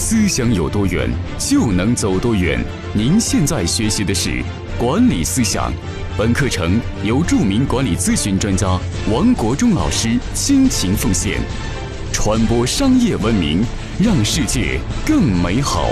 思想有多远，就能走多远。您现在学习的是管理思想，本课程由著名管理咨询专家王国忠老师倾情奉献，传播商业文明，让世界更美好。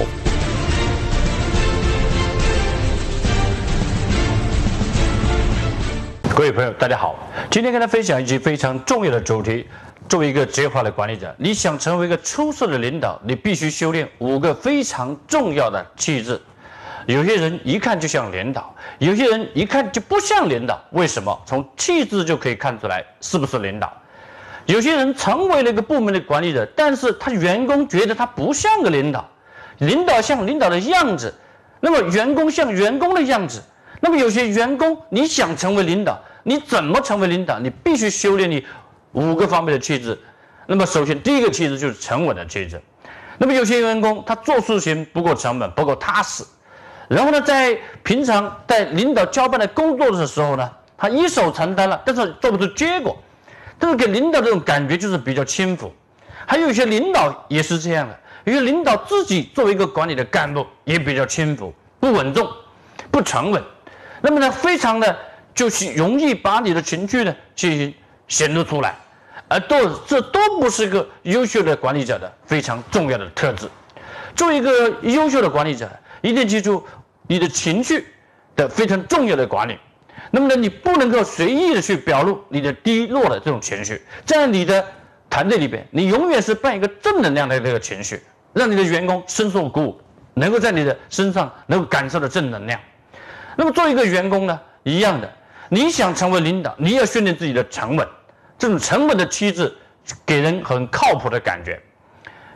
各位朋友，大家好，今天跟大家分享一期非常重要的主题。作为一个职业化的管理者，你想成为一个出色的领导，你必须修炼五个非常重要的气质。有些人一看就像领导，有些人一看就不像领导。为什么？从气质就可以看出来是不是领导。有些人成为了一个部门的管理者，但是他员工觉得他不像个领导，领导像领导的样子，那么员工像员工的样子。那么有些员工，你想成为领导，你怎么成为领导？你必须修炼你五个方面的气质。那么首先第一个气质就是沉稳的气质。那么有些员工他做事情不够沉稳，不够踏实。然后呢，在平常在领导交办的工作的时候呢，他一手承担了，但是做不出结果。但是给领导这种感觉就是比较轻浮。还有一些领导也是这样的，有些领导自己作为一个管理的干部也比较轻浮，不稳重，不沉稳。那么呢，非常的就是容易把你的情绪呢进行显露出来，而都这都不是一个优秀的管理者的非常重要的特质。作为一个优秀的管理者，一定记住你的情绪的非常重要的管理。那么呢，你不能够随意的去表露你的低落的这种情绪，在你的团队里边，你永远是扮一个正能量的这个情绪，让你的员工深受鼓舞，能够在你的身上能够感受到正能量。那么作为一个员工呢，一样的，你想成为领导，你要训练自己的沉稳，这种沉稳的气质，给人很靠谱的感觉。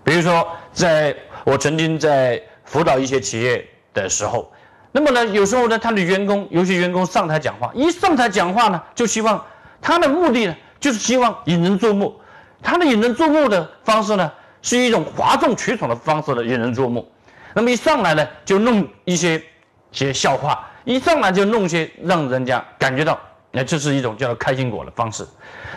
比如说，在我曾经在辅导一些企业的时候，那么呢，有时候呢，他的员工，有些员工上台讲话，一上台讲话呢，就希望他的目的呢，就是希望引人注目，他的引人注目的方式呢，是一种哗众取宠的方式的引人注目。那么一上来呢，就弄一些些笑话。一上来就弄些让人家感觉到，那这是一种叫开心果的方式。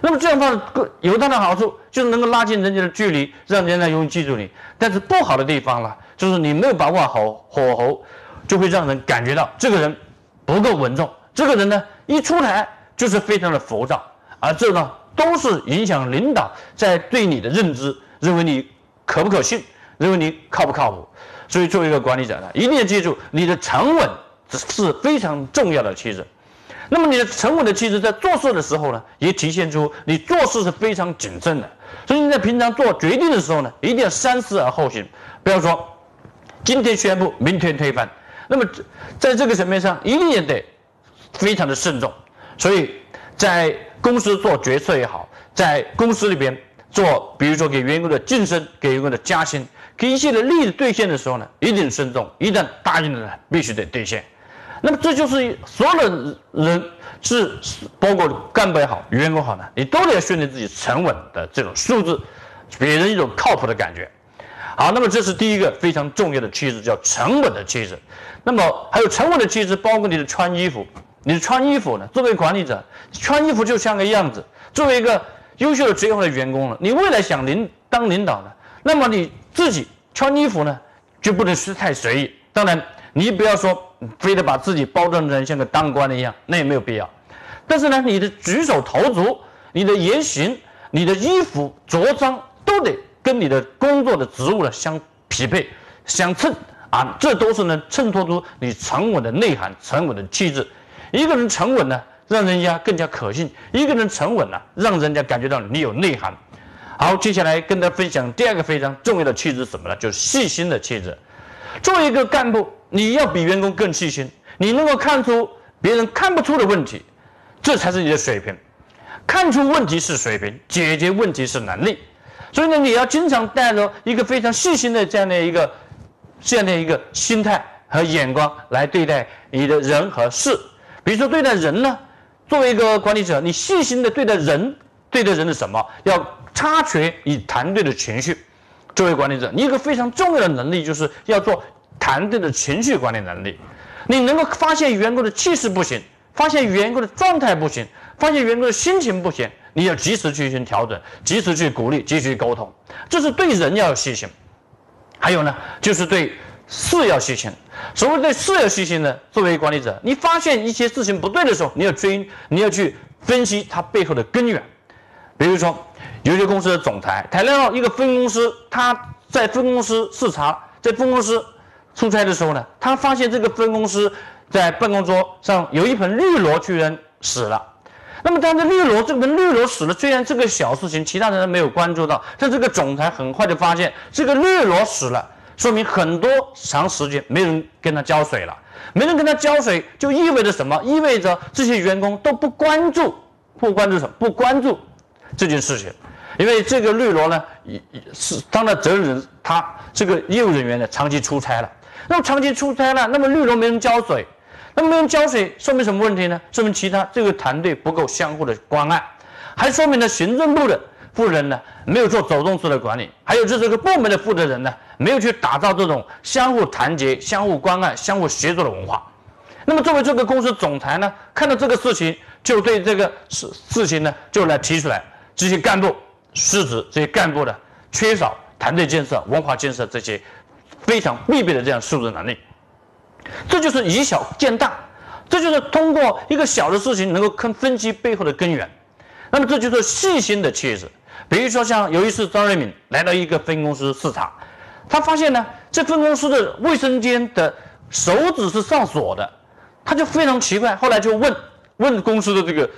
那么这样方式有它的好处，就是能够拉近人家的距离，让人家容易记住你。但是不好的地方呢，就是你没有把握好火候，就会让人感觉到这个人不够稳重。这个人呢，一出台就是非常的浮躁，而这呢，都是影响领导在对你的认知，认为你可不可信，认为你靠不靠谱。所以作为一个管理者呢，一定要记住你的沉稳。是非常重要的气质。那么你的沉稳的气质，在做事的时候呢，也体现出你做事是非常谨慎的。所以你在平常做决定的时候呢，一定要三思而后行，不要说今天宣布，明天推翻。那么在这个层面上，一定也得非常的慎重。所以在公司做决策也好，在公司里边做，比如说给员工的晋升、给员工的加薪、给一些的利益兑现的时候呢，一定慎重。一旦答应了呢，必须得兑现。那么这就是所有的人是包括干部也好，员工好呢，你都得训练自己沉稳的这种素质，给人一种靠谱的感觉。好，那么这是第一个非常重要的气质，叫沉稳的气质。那么还有沉稳的气质，包括你的穿衣服。你的穿衣服呢，作为管理者，穿衣服就像个样子。作为一个优秀的职业化的员工了，你未来想领当领导呢，那么你自己穿衣服呢，就不能是太随意。当然，你不要说。非得把自己包装成像个当官的一样，那也没有必要。但是呢，你的举手投足、你的言行、你的衣服着装，都得跟你的工作的职务呢相匹配、相称啊，这都是能衬托出你沉稳的内涵、沉稳的气质。一个人沉稳呢，让人家更加可信；一个人沉稳呢，让人家感觉到你有内涵。好，接下来跟大家分享第二个非常重要的气质，什么呢？就是细心的气质。作为一个干部。你要比员工更细心，你能够看出别人看不出的问题，这才是你的水平。看出问题是水平，解决问题是能力。所以呢，你要经常带着一个非常细心的这样的一个这样的一个心态和眼光来对待你的人和事。比如说对待人呢，作为一个管理者，你细心的对待人，对待人的什么？要察觉你团队的情绪。作为管理者，你一个非常重要的能力就是要做。团队的情绪管理能力，你能够发现员工的气势不行，发现员工的状态不行，发现员工的心情不行，你要及时进行调整，及时去鼓励，及时沟通，这是对人要有细心。还有呢，就是对事要细心。所谓对事要细心呢，作为管理者，你发现一些事情不对的时候，你要追，你要去分析它背后的根源。比如说，有些公司的总裁谈到一个分公司，他在分公司视察，在分公司出差的时候呢，他发现这个分公司在办公桌上有一盆绿萝居然死了。那么，但是绿萝这盆绿萝死了，虽然这个小事情，其他人没有关注到，但这个总裁很快就发现这个绿萝死了，说明很多长时间没人跟他浇水了，没人跟他浇水，就意味着什么？意味着这些员工都不关注，不关注什么？不关注这件事情，因为这个绿萝呢，是当的责任人，他这个业务人员呢，长期出差了，那么长期出差了，那么绿萝没人浇水。那么没人浇水，说明什么问题呢？说明其他这个团队不够相互的关爱，还说明了行政部的负责人呢没有做走动式的管理，还有就是这个部门的负责人呢没有去打造这种相互团结、相互关爱、相互协作的文化。那么作为这个公司总裁呢，看到这个事情，就对这个事事情呢就来提出来，这些干部失职，这些干部呢缺少团队建设、文化建设这些非常必备的这样素质能力。这就是以小见大，这就是通过一个小的事情能够看分析背后的根源。那么这就是细心的气质。比如说像有一次张瑞敏来到一个分公司视察，他发现呢这分公司的卫生间的手指是上锁的，他就非常奇怪。后来就问问公司的这个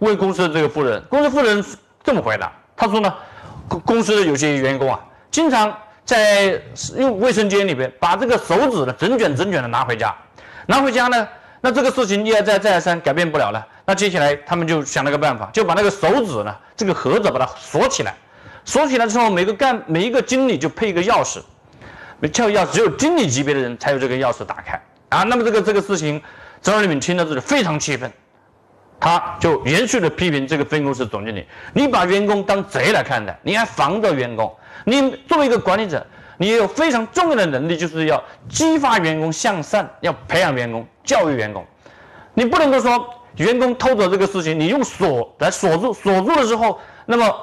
问公司的这个负责人，公司负责人这么回答，他说呢公公司的有些员工啊经常。在用卫生间里边，把这个手指呢整卷整卷的拿回家，拿回家呢，那这个事情一而再再而三改变不了了。那接下来他们就想了个办法，就把那个手指呢这个盒子把它锁起来，锁起来之后，每个干每一个经理就配一个钥匙，没撬钥匙，只有经理级别的人才有这个钥匙打开啊。那么这个这个事情，张瑞敏听到这里非常气愤，他就严肃的批评这个分公司总经理，你把员工当贼来看待，你还防着员工。你作为一个管理者，你有非常重要的能力，就是要激发员工向善，要培养员工，教育员工。你不能够说员工偷走这个事情，你用锁来锁住，锁住了之后，那么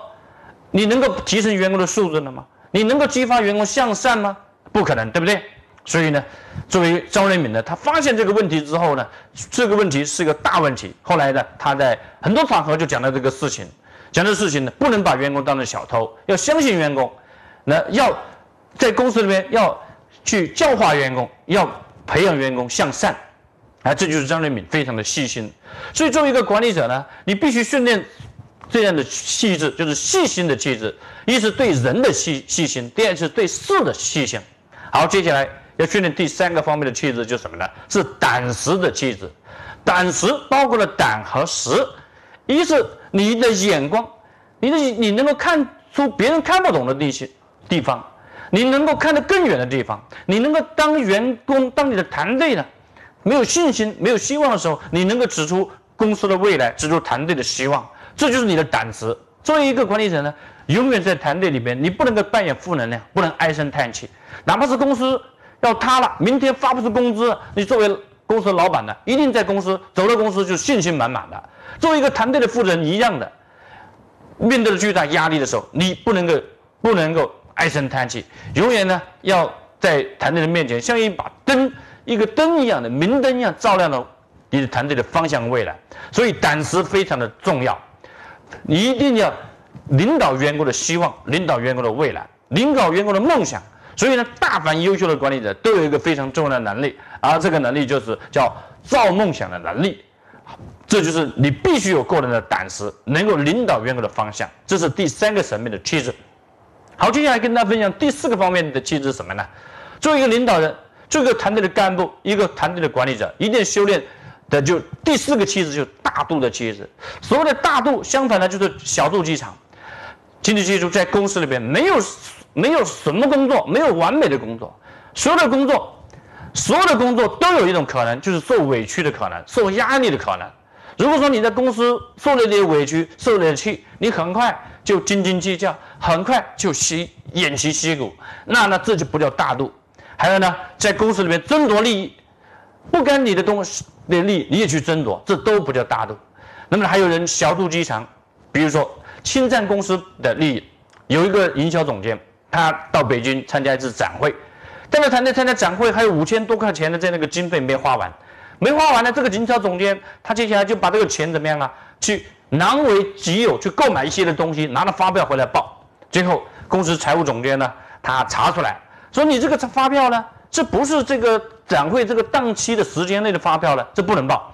你能够提升员工的素质了吗？你能够激发员工向善吗？不可能，对不对？所以呢，作为张瑞敏呢，他发现这个问题之后呢，这个问题是个大问题。后来呢，他在很多场合就讲到这个事情，讲的事情呢，不能把员工当成小偷，要相信员工。那要在公司里面要去教化员工，要培养员工向善，啊，这就是张瑞敏非常的细心。所以作为一个管理者呢，你必须训练这样的气质，就是细心的气质。一是对人的细细心，第二是对事的细心。好，接下来要训练第三个方面的气质，就是什么呢？是胆识的气质。胆识包括了胆和识，一是你的眼光，你的你能够看出别人看不懂的那些。地方，你能够看得更远的地方，你能够当员工，当你的团队呢，没有信心、没有希望的时候，你能够指出公司的未来，指出团队的希望，这就是你的胆识。作为一个管理者呢，永远在团队里边，你不能够扮演负能量，不能唉声叹气。哪怕是公司要塌了，明天发不出工资，你作为公司老板呢，一定在公司走了公司就信心满满的。作为一个团队的负责人一样的，面对着巨大压力的时候，你不能够不能够。唉声叹气，永远呢要在团队的面前像一把灯，一个灯一样的明灯一样照亮了你的团队的方向未来。所以胆识非常的重要，你一定要领导员工的希望，领导员工的未来，领导员工的梦想。所以呢，大凡优秀的管理者都有一个非常重要的能力，而这个能力就是叫造梦想的能力。这就是你必须有个人的胆识，能够领导员工的方向。这是第三个层面的气质。好，接下来跟大家分享第四个方面的气质是什么呢？作为一个领导人，作为一个团队的干部，一个团队的管理者，一定修炼的就第四个气质，就是大度的气质。所谓的大度，相反呢就是小肚鸡肠。请你记住，在公司里边，没有没有什么工作没有完美的工作，所有的工作，所有的工作都有一种可能，就是受委屈的可能，受压力的可能。如果说你在公司受了点委屈，受了点气，你很快。就斤斤计较，很快就吸偃旗息鼓，那那这就不叫大度。还有呢，在公司里面争夺利益，不干你的东西的利益你也去争夺，这都不叫大度。那么还有人小肚鸡肠，比如说侵占公司的利益。有一个营销总监，他到北京参加一次展会，但是团队参加展会还有五千多块钱的在那个经费没花完，没花完呢，这个营销总监他接下来就把这个钱怎么样啊？去囊为己有，去购买一些的东西，拿了发票回来报。最后公司财务总监呢，他查出来说你这个发票呢，这不是这个展会这个档期的时间内的发票了，这不能报。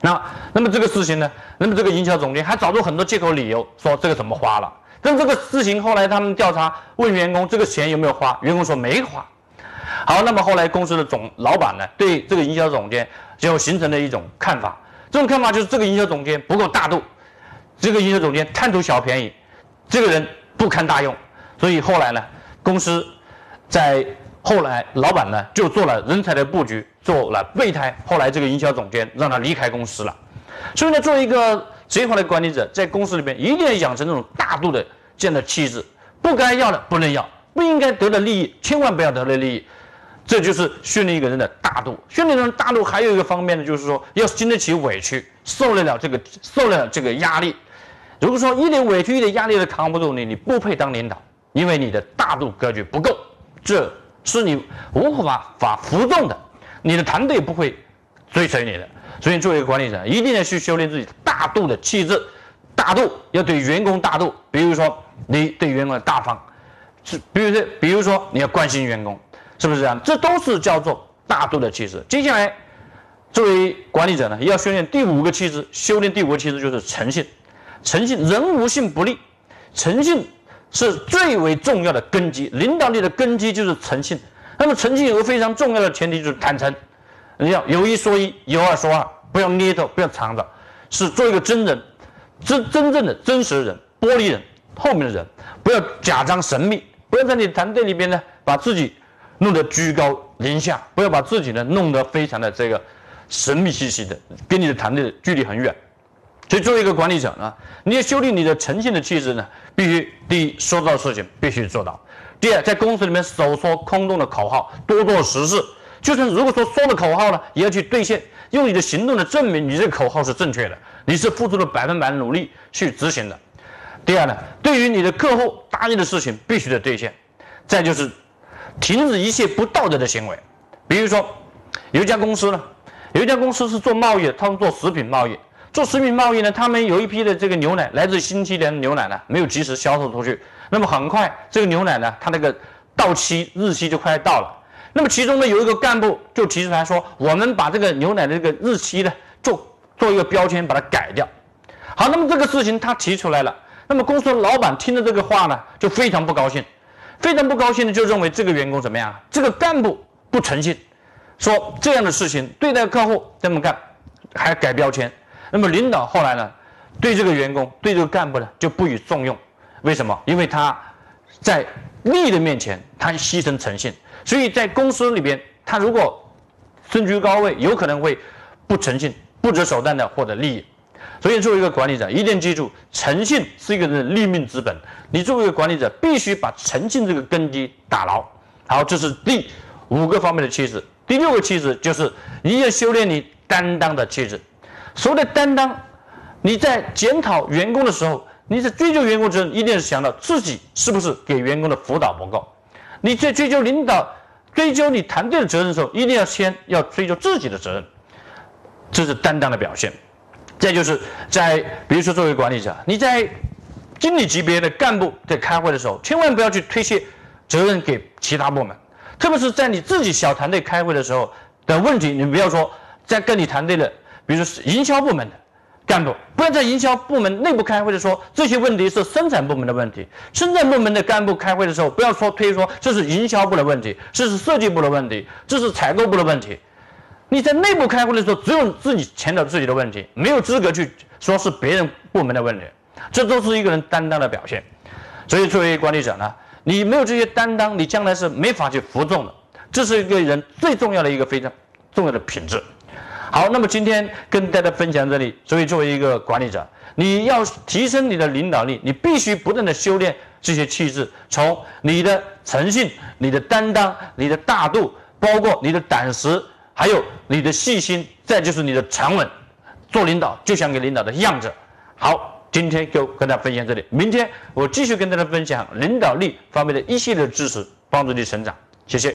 那那么这个事情呢，那么这个营销总监还找出很多借口理由说这个怎么花了。但这个事情后来他们调查问员工这个钱有没有花，员工说没花。好，那么后来公司的总老板呢，对这个营销总监就形成了一种看法，这种看法就是这个营销总监不够大度，这个营销总监贪图小便宜，这个人不堪大用，所以后来呢，公司在后来老板呢就做了人才的布局，做了备胎，后来这个营销总监让他离开公司了，所以呢，作为一个。职业化的管理者在公司里边一定要养成这种大度的这样的气质，不该要的不能要，不应该得的利益千万不要得的利益，这就是训练一个人的大度。训练人大度还有一个方面呢，就是说要经得起委屈，受得了这个受得了这个压力。如果说一点委屈一点压力都扛不住，你你不配当领导，因为你的大度格局不够，这是你无法法服众的，你的团队不会追随你的。所以，作为一个管理者，一定要去修炼自己大度的气质，大度要对员工大度。比如说，你对员工的大方，是，比如说，比如说你要关心员工，是不是这样？这都是叫做大度的气质。接下来，作为管理者呢，要修炼第五个气质，修炼第五个气质就是诚信。诚信，人无信不立，诚信是最为重要的根基。领导力的根基就是诚信。那么，诚信有个非常重要的前提就是坦诚。你要有一说一，有二说二，不要捏着，不要藏着，是做一个真人，真真正的真实的人，玻璃人，透明的人，不要假装神秘，不要在你团队里边呢，把自己弄得居高临下，不要把自己呢弄得非常的这个神秘兮兮的，跟你的团队的距离很远。所以，作为一个管理者呢，你要修炼你的诚信的气质呢，必须第一说到事情必须做到，第二在公司里面少说空洞的口号，多做实事。就算如果说说了口号呢，也要去兑现，用你的行动来证明你这个口号是正确的，你是付出了百分百努力去执行的。第二呢，对于你的客户答应的事情必须得兑现。再就是停止一切不道德的行为，比如说有一家公司呢，有一家公司是做贸易的，他们做食品贸易，做食品贸易呢，他们有一批的这个牛奶来自新西兰的牛奶呢，没有及时销售出去，那么很快这个牛奶呢，它那个到期日期就快到了。那么其中呢，有一个干部就提出来说：“我们把这个牛奶的这个日期呢，做做一个标签，把它改掉。”好，那么这个事情他提出来了。那么公司的老板听了这个话呢，就非常不高兴，非常不高兴的就认为这个员工怎么样？这个干部不诚信，说这样的事情对待客户这么干，还改标签。那么领导后来呢，对这个员工，对这个干部呢，就不予重用。为什么？因为他在利的面前，他牺牲诚信。所以在公司里边，他如果身居高位，有可能会不诚信、不择手段的获得利益。所以作为一个管理者，一定记住，诚信是一个人的立命之本。你作为一个管理者，必须把诚信这个根基打牢。好，这是第五个方面的气质。第六个气质就是你要修炼你担当的气质。所谓的担当，你在检讨员工的时候，你在追究员工责任，一定是想到自己是不是给员工的辅导不够。你在追究领导、追究你团队的责任的时候，一定要先要追究自己的责任，这是担当的表现。再就是在比如说作为管理者，你在经理级别的干部在开会的时候，千万不要去推卸责任给其他部门，特别是在你自己小团队开会的时候的问题，你不要说在跟你团队的，比如说营销部门的。干部不要在营销部门内部开会的时候，这些问题是生产部门的问题。生产部门的干部开会的时候，不要说推说这是营销部的问题，这是设计部的问题，这是采购部的问题。你在内部开会的时候，只有自己强调自己的问题，没有资格去说是别人部门的问题。这都是一个人担当的表现。所以，作为管理者呢，你没有这些担当，你将来是没法去服众的。这是一个人最重要的一个非常重要的品质。好，那么今天跟大家分享这里。所以，作为一个管理者，你要提升你的领导力，你必须不断的修炼这些气质，从你的诚信、你的担当、你的大度，包括你的胆识，还有你的细心，再就是你的沉稳。做领导就像给领导的样子。好，今天就跟大家分享这里，明天我继续跟大家分享领导力方面的一系列知识，帮助你成长。谢谢。